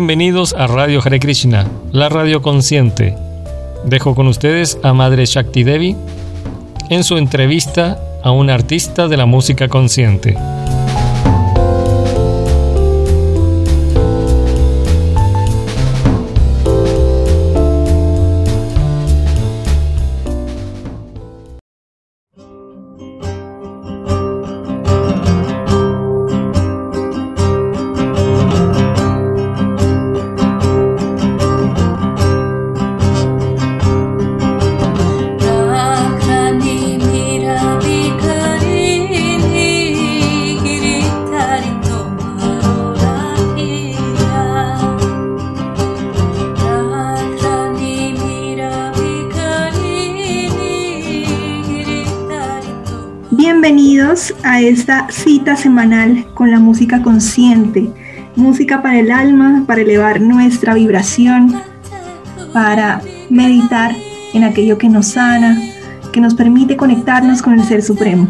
Bienvenidos a Radio Hare Krishna, la radio consciente. Dejo con ustedes a Madre Shakti Devi en su entrevista a un artista de la música consciente. Esta cita semanal con la música consciente, música para el alma, para elevar nuestra vibración, para meditar en aquello que nos sana, que nos permite conectarnos con el Ser Supremo.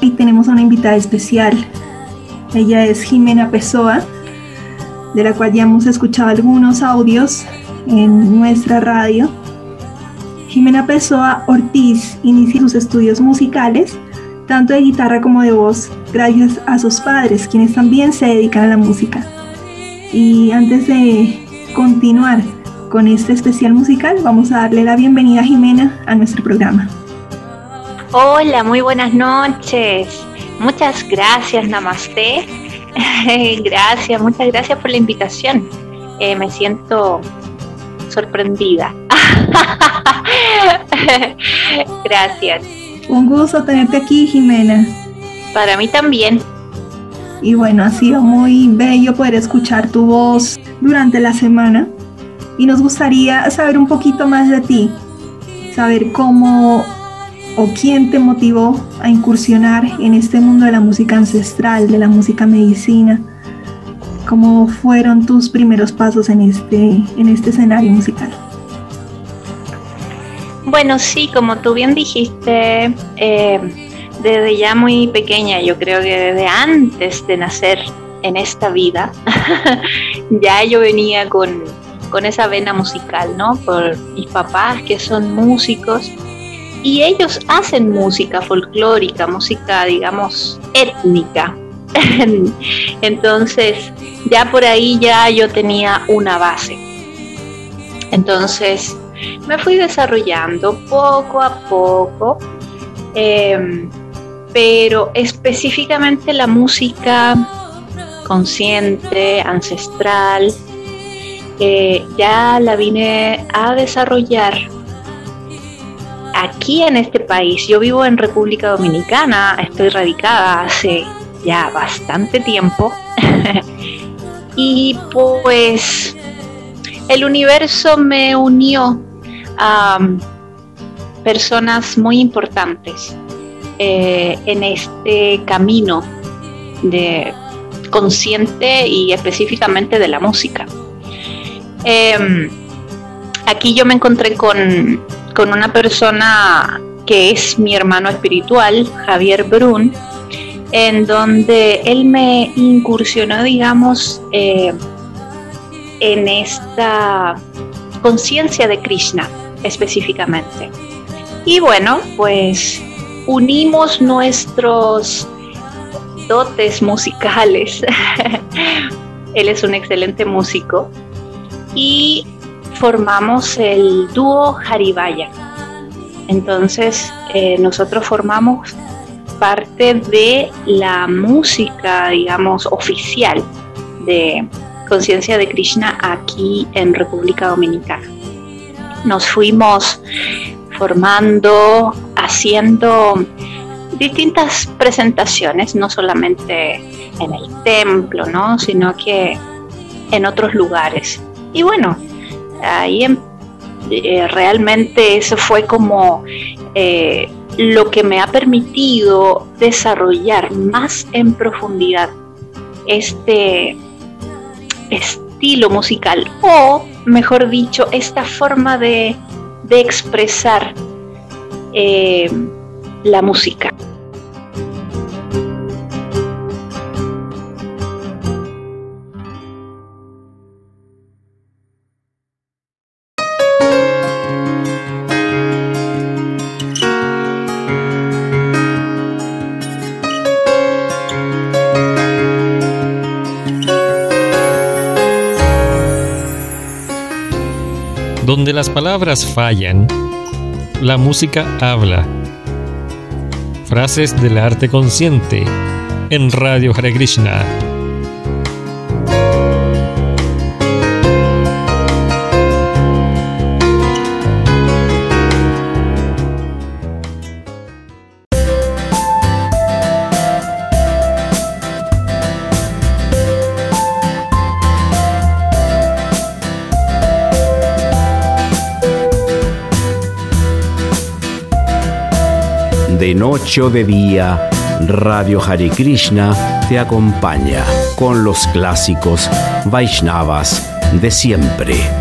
Y tenemos una invitada especial, ella es Jimena Pessoa, de la cual ya hemos escuchado algunos audios en nuestra radio. Jimena Pessoa Ortiz inicia sus estudios musicales, tanto de guitarra como de voz, gracias a sus padres, quienes también se dedican a la música. Y antes de continuar con este especial musical, vamos a darle la bienvenida a Jimena a nuestro programa. Hola, muy buenas noches. Muchas gracias, Namaste. gracias, muchas gracias por la invitación. Eh, me siento sorprendida. gracias. Un gusto tenerte aquí, Jimena. Para mí también. Y bueno, ha sido muy bello poder escuchar tu voz durante la semana. Y nos gustaría saber un poquito más de ti, saber cómo o quién te motivó a incursionar en este mundo de la música ancestral, de la música medicina? ¿Cómo fueron tus primeros pasos en este, en este escenario musical? Bueno, sí, como tú bien dijiste, eh, desde ya muy pequeña, yo creo que desde antes de nacer en esta vida, ya yo venía con, con esa vena musical, ¿no? Por mis papás que son músicos y ellos hacen música folclórica, música, digamos, étnica. Entonces, ya por ahí ya yo tenía una base. Entonces, me fui desarrollando poco a poco, em, pero específicamente la música consciente, ancestral, eh, ya la vine a desarrollar aquí en este país. Yo vivo en República Dominicana, estoy radicada hace ya bastante tiempo. y pues el universo me unió a personas muy importantes eh, en este camino de consciente y específicamente de la música. Em, aquí yo me encontré con con una persona que es mi hermano espiritual, Javier Brun, en donde él me incursionó, digamos, eh, en esta conciencia de Krishna específicamente. Y bueno, pues unimos nuestros dotes musicales. él es un excelente músico y formamos el dúo Haribaya. Entonces, eh, nosotros formamos parte de la música, digamos, oficial de Conciencia de Krishna aquí en República Dominicana. nos fuimos formando, haciendo distintas presentaciones, no solamente en el templo, ¿no? sino que en otros lugares. Y bueno, ahí eh, realmente eso fue como eh, lo que me ha permitido desarrollar más en profundidad este estilo musical o, mejor dicho, esta forma de, expresar eh, la música. Las palabras fallan, la música habla. Frases del arte consciente en Radio Hare Krishna. Noche o de día, Radio Hare Krishna te acompaña con los clásicos Vaishnavas de siempre.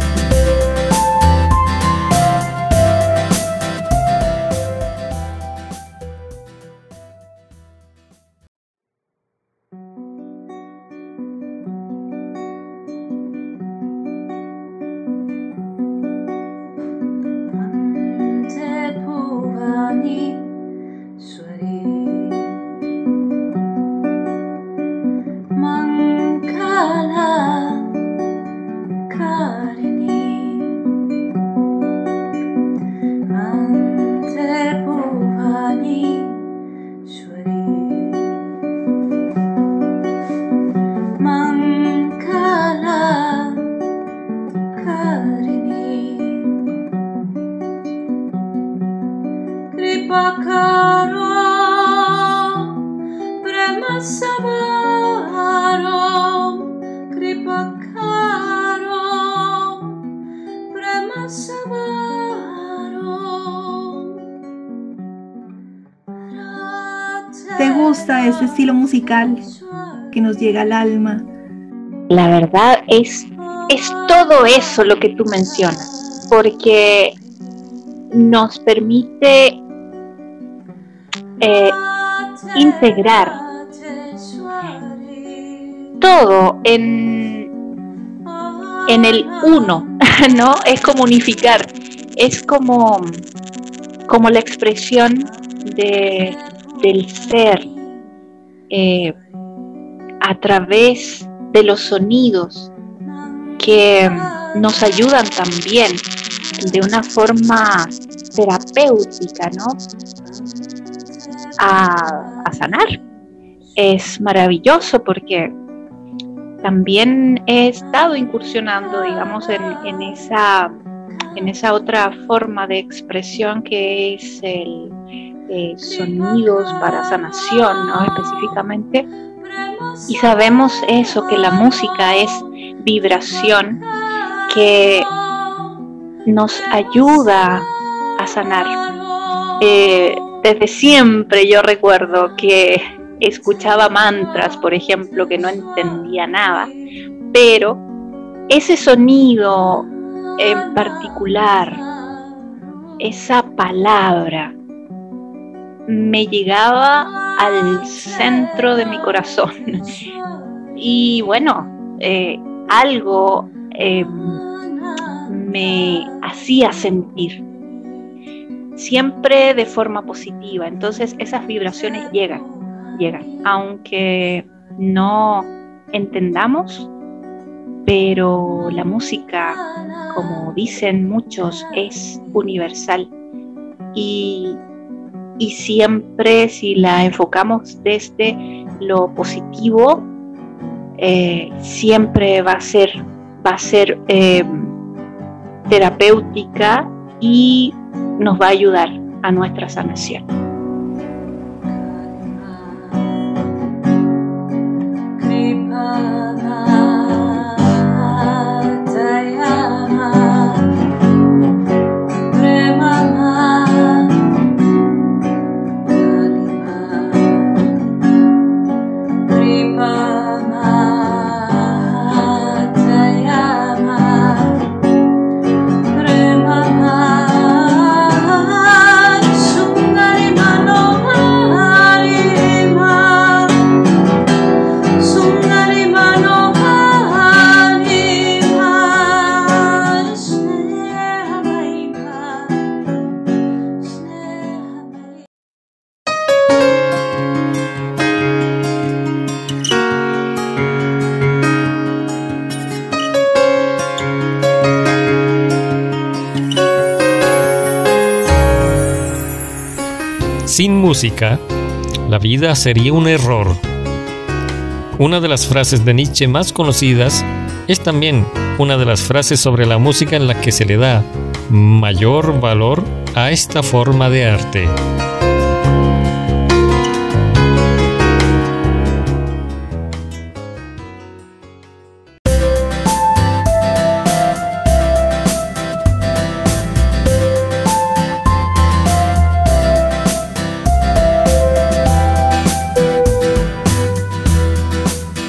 Que nos llega al alma? La verdad es, es todo eso lo que tú mencionas, porque nos permite eh, integrar todo en, en el uno, ¿no? Es como unificar, es como, como la expresión de del ser eh, a través de los sonidos que nos ayudan también de una forma terapéutica, ¿no? A, sanar. Es maravilloso porque también he estado incursionando, digamos, en, esa, en esa otra forma de expresión que es el, eh, sonidos para sanación, ¿no? Específicamente. Y sabemos eso, que la música es vibración que nos ayuda a sanar. Eh, desde siempre yo recuerdo que escuchaba mantras, por ejemplo, que no entendía nada, pero ese sonido en particular, esa palabra, me llegaba al centro de mi corazón. Y bueno, eh, algo em, me hacía sentir, siempre de forma positiva. Entonces esas vibraciones llegan, llegan, aunque no entendamos, pero la música, como dicen muchos, es universal. Y y siempre si la enfocamos desde lo positivo, eh, siempre va a ser, va a ser em, terapéutica y nos va a ayudar a nuestra sanación. Música, la vida sería un error. Una de las frases de Nietzsche más conocidas es también una de las frases sobre la música en la que se le da mayor valor a esta forma de arte.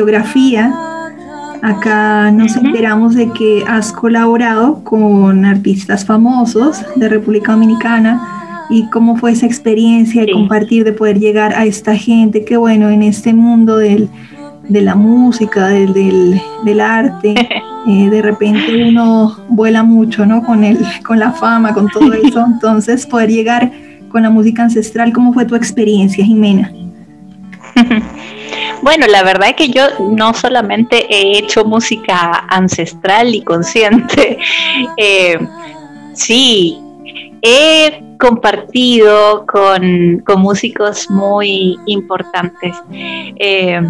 Biografía, acá nos enteramos de que has colaborado con artistas famosos de República Dominicana y cómo fue esa experiencia de compartir, de poder llegar a esta gente que bueno, en este mundo del, de la música, del, del, arte, eh, de repente uno vuela mucho, ¿no? Con, el, con la fama, con todo eso, entonces poder llegar con la música ancestral, ¿cómo fue tu experiencia, Jimena? Bueno, la verdad es que yo no solamente he hecho música ancestral y consciente, eh, sí, he compartido con, músicos muy importantes eh,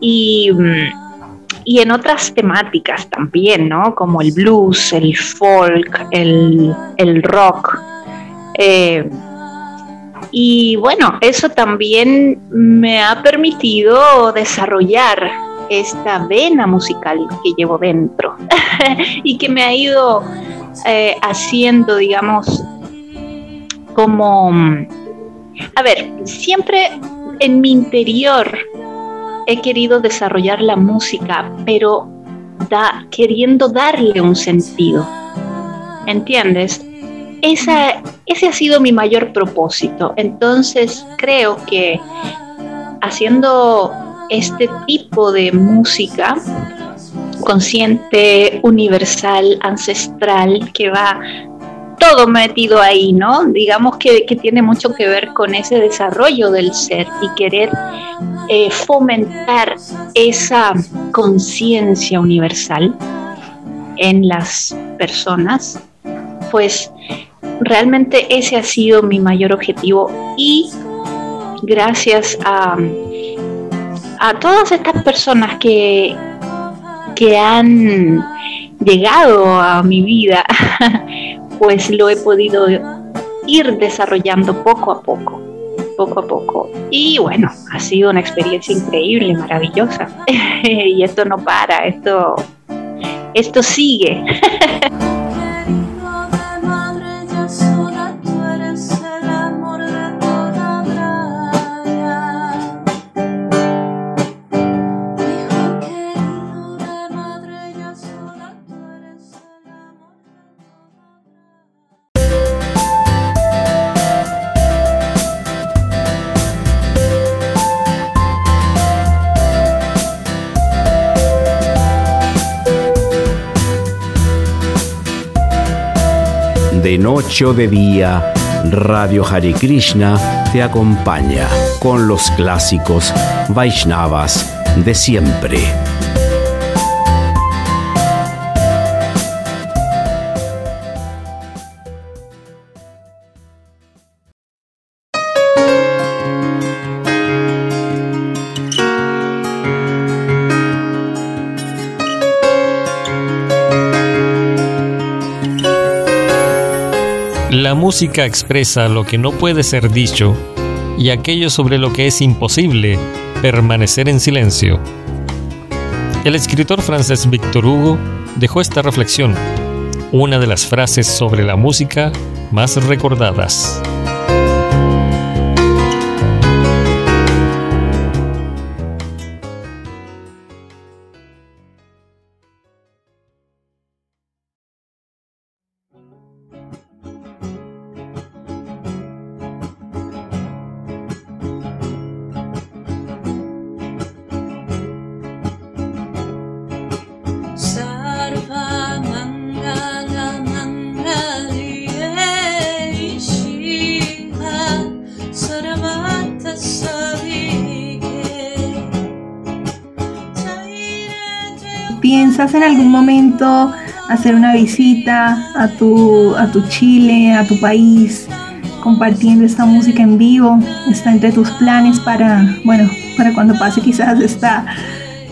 y, en otras temáticas también, ¿no? Como el blues, el folk, el, rock. Eh, y bueno, eso también me ha permitido desarrollar esta vena musical que llevo dentro y que me ha ido eh, haciendo, digamos, como, a ver, siempre en mi interior he querido desarrollar la música, pero da, queriendo darle un sentido. ¿Entiendes? Ese ha sido mi mayor propósito. Entonces creo que haciendo este tipo de música consciente, universal, ancestral, que va todo metido ahí, ¿no? Digamos que, tiene mucho que ver con ese desarrollo del ser y querer eh, fomentar esa conciencia universal en las personas, pues realmente ese ha sido mi mayor objetivo y gracias a, a todas estas personas que, que han llegado a mi vida, pues lo he podido ir desarrollando poco a poco, poco a poco. Y bueno, ha sido una experiencia increíble, maravillosa. y esto no para, esto, esto sigue. De noche o de día, Radio Hare Krishna te acompaña con los clásicos Vaishnavas de siempre. La música expresa lo que no puede ser dicho y aquello sobre lo que es imposible permanecer en silencio. El escritor francés Victor Hugo dejó esta reflexión, una de las frases sobre la música más recordadas. Hacer una visita a tu, a tu Chile, a tu país, compartiendo esta música en vivo? ¿Está entre tus planes para, bueno, para cuando pase quizás esta,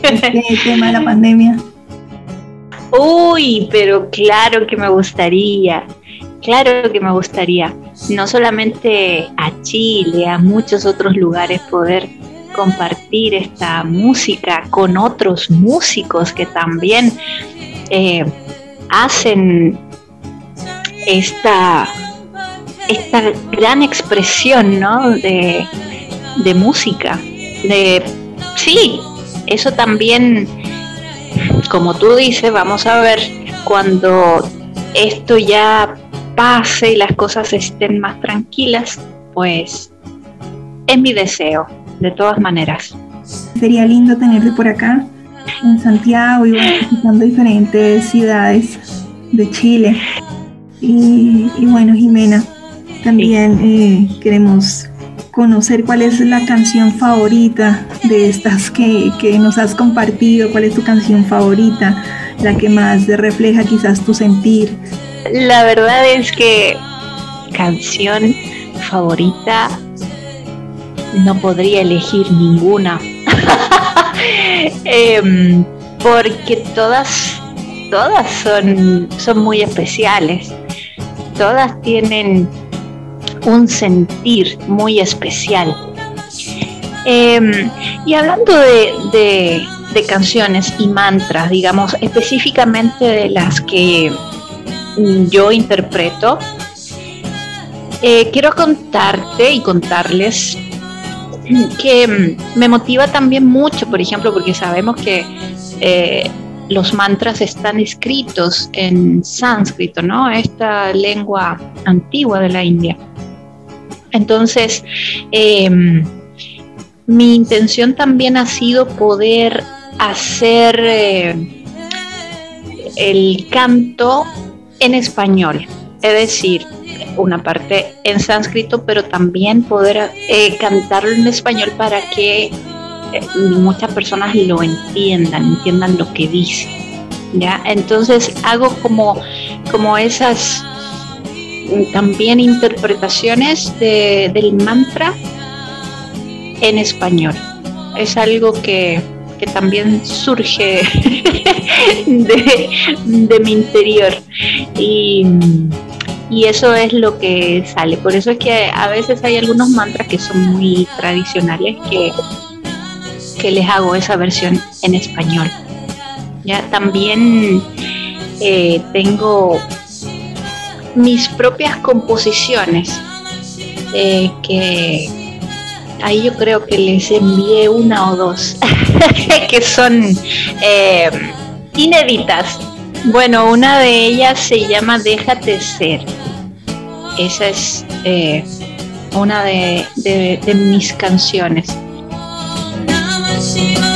este tema de la pandemia? Uy, pero claro que me gustaría, claro que me gustaría, no solamente a Chile, a muchos otros lugares poder compartir esta música con otros músicos que también eh, hacen esta, esta gran expresión ¿no? de, de música. De, sí, eso también, como tú dices, vamos a ver cuando esto ya pase y las cosas estén más tranquilas, pues es mi deseo de todas maneras. Sería lindo tenerte por acá, en Santiago, y visitando diferentes ciudades de Chile. Y, bueno, Jimena, también eh, queremos conocer cuál es la canción favorita de estas que, que, nos has compartido, cuál es tu canción favorita, la que más refleja quizás tu sentir. La verdad es que canción favorita no podría elegir ninguna. Em, porque todas, todas son, son muy especiales. Todas tienen un sentir muy especial. Em, y hablando de, canciones y mantras, digamos, específicamente de las que yo interpreto, eh, quiero contarte y contarles que mm, me motiva también mucho, por ejemplo, porque sabemos que eh, los mantras están escritos en sánscrito, ¿no? Esta lengua antigua de la India. Entonces, em, mi intención también ha sido poder hacer eh, el canto en español, es decir, una parte en sánscrito, pero también poder eh, cantarlo en español para que muchas personas lo entiendan, entiendan lo que dice. ¿ya? Entonces hago como, como esas mm, también interpretaciones del mantra en español. Es algo que, que también surge de, de mi interior. Y y eso es lo que sale. Por eso es que a veces hay algunos mantras que son muy tradicionales que, que les hago esa versión en español. Ya también eh, tengo mis propias composiciones eh, que ahí yo creo que les envié una o dos que son eh, inéditas. Bueno, una de ellas se llama Déjate ser esa es una de mis canciones. see you.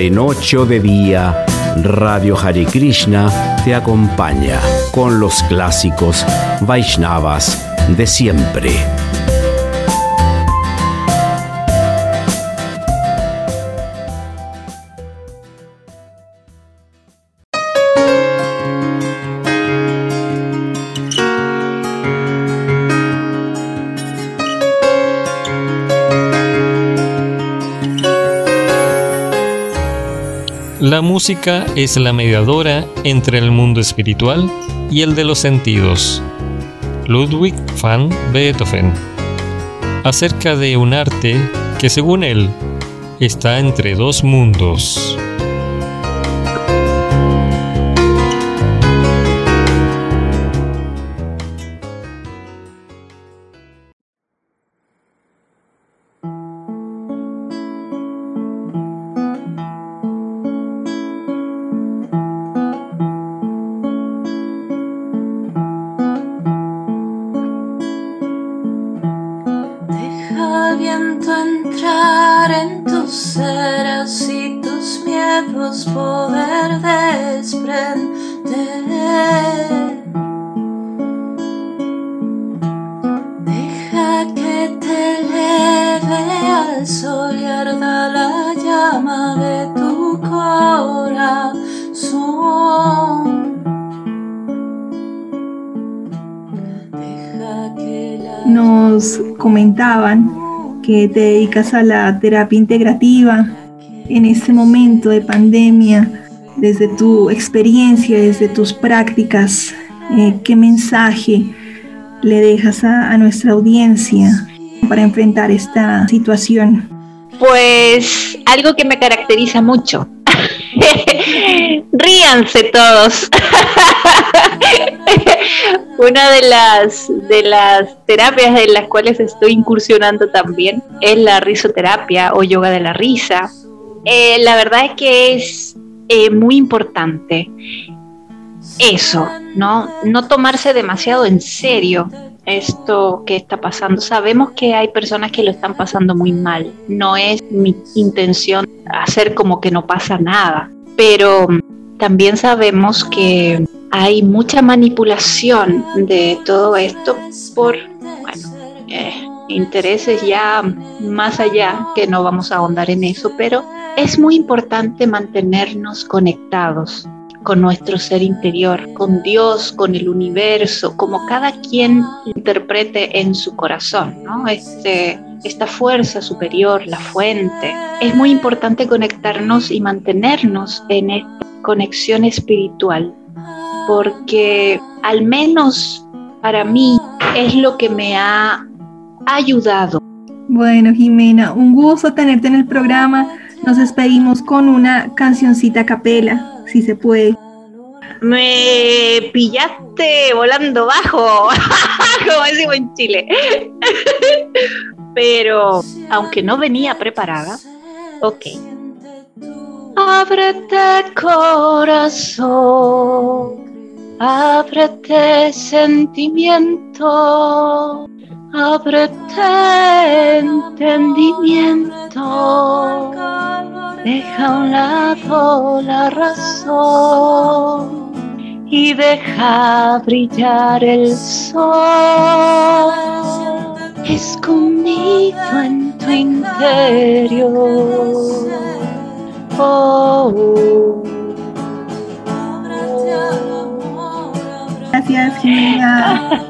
De noche o de día, Radio Hare Krishna te acompaña con los clásicos Vaishnavas de siempre. La música es la mediadora entre el mundo espiritual y el de los sentidos. Ludwig van Beethoven. Acerca de un arte que según él está entre dos mundos. Comentaban que te dedicas a la terapia integrativa en este momento de pandemia, desde tu experiencia, desde tus prácticas, eh, ¿qué mensaje le dejas a nuestra audiencia para enfrentar esta situación? Pues algo que me caracteriza mucho. Ríanse todos. Una de las, de las terapias en las cuales estoy incursionando también es la risoterapia o yoga de la risa. Eh, la verdad es que es eh, muy importante eso, ¿no? No tomarse demasiado en serio esto que está pasando. Sabemos que hay personas que lo están pasando muy mal. No es mi intención hacer como que no pasa nada, pero también sabemos que hay mucha manipulación de todo esto por eh, intereses ya más allá, que no vamos a ahondar en eso, pero es muy importante mantenernos conectados con nuestro ser interior, con Dios, con el universo, como cada quien interprete en su corazón, ¿no? Este, esta fuerza superior, la fuente. Es muy importante conectarnos y mantenernos en esta conexión espiritual porque al menos para mí es lo que me ha ayudado. Bueno, Jimena, un gusto tenerte en el programa. Nos despedimos con una cancioncita a capela, si se puede. Me pillaste volando bajo, como decimos en Chile. Pero, aunque no venía preparada, ok. Ábrete corazón Ábrete sentimiento, ábrete entendimiento, deja a un lado la razón y deja brillar el sol escondido en tu interior. Oh, Gracias, Jimena.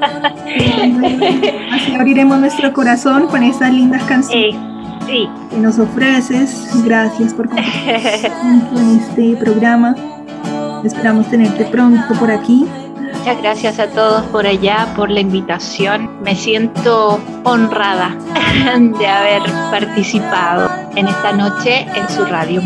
Abriremos nuestro corazón con estas lindas canciones sí. que nos ofreces. Gracias por compartir en este programa. Esperamos tenerte pronto por aquí. Muchas gracias a todos por allá por la invitación. Me siento honrada de haber participado en esta noche en su radio.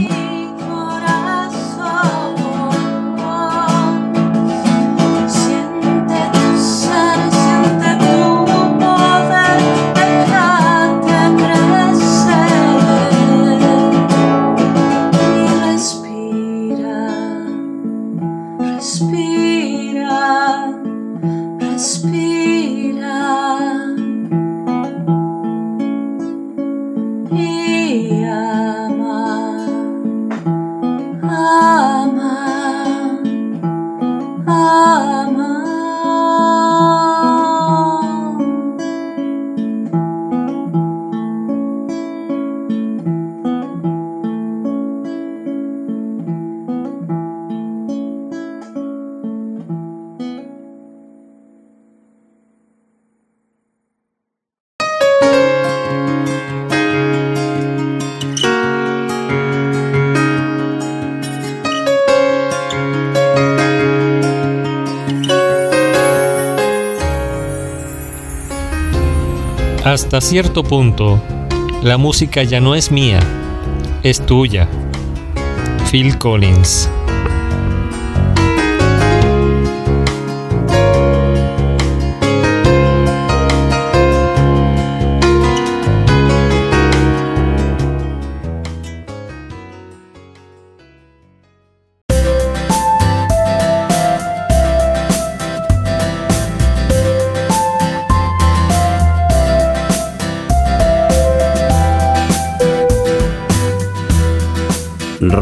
love. Hasta cierto punto, la música ya no es mía, es tuya. Phil Collins.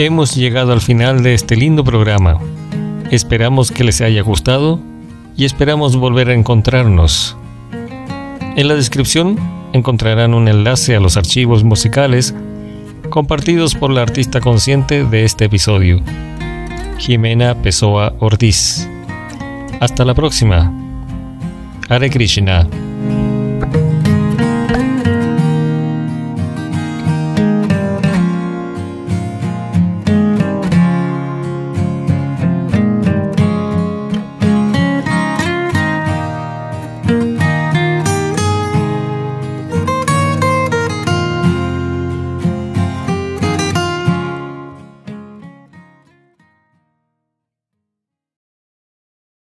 Hemos llegado al final de este lindo programa. Esperamos que les haya gustado y esperamos volver a encontrarnos. En la descripción encontrarán un enlace a los archivos musicales compartidos por la artista consciente de este episodio, Jimena Pessoa Ortiz. Hasta la próxima. Hare Krishna.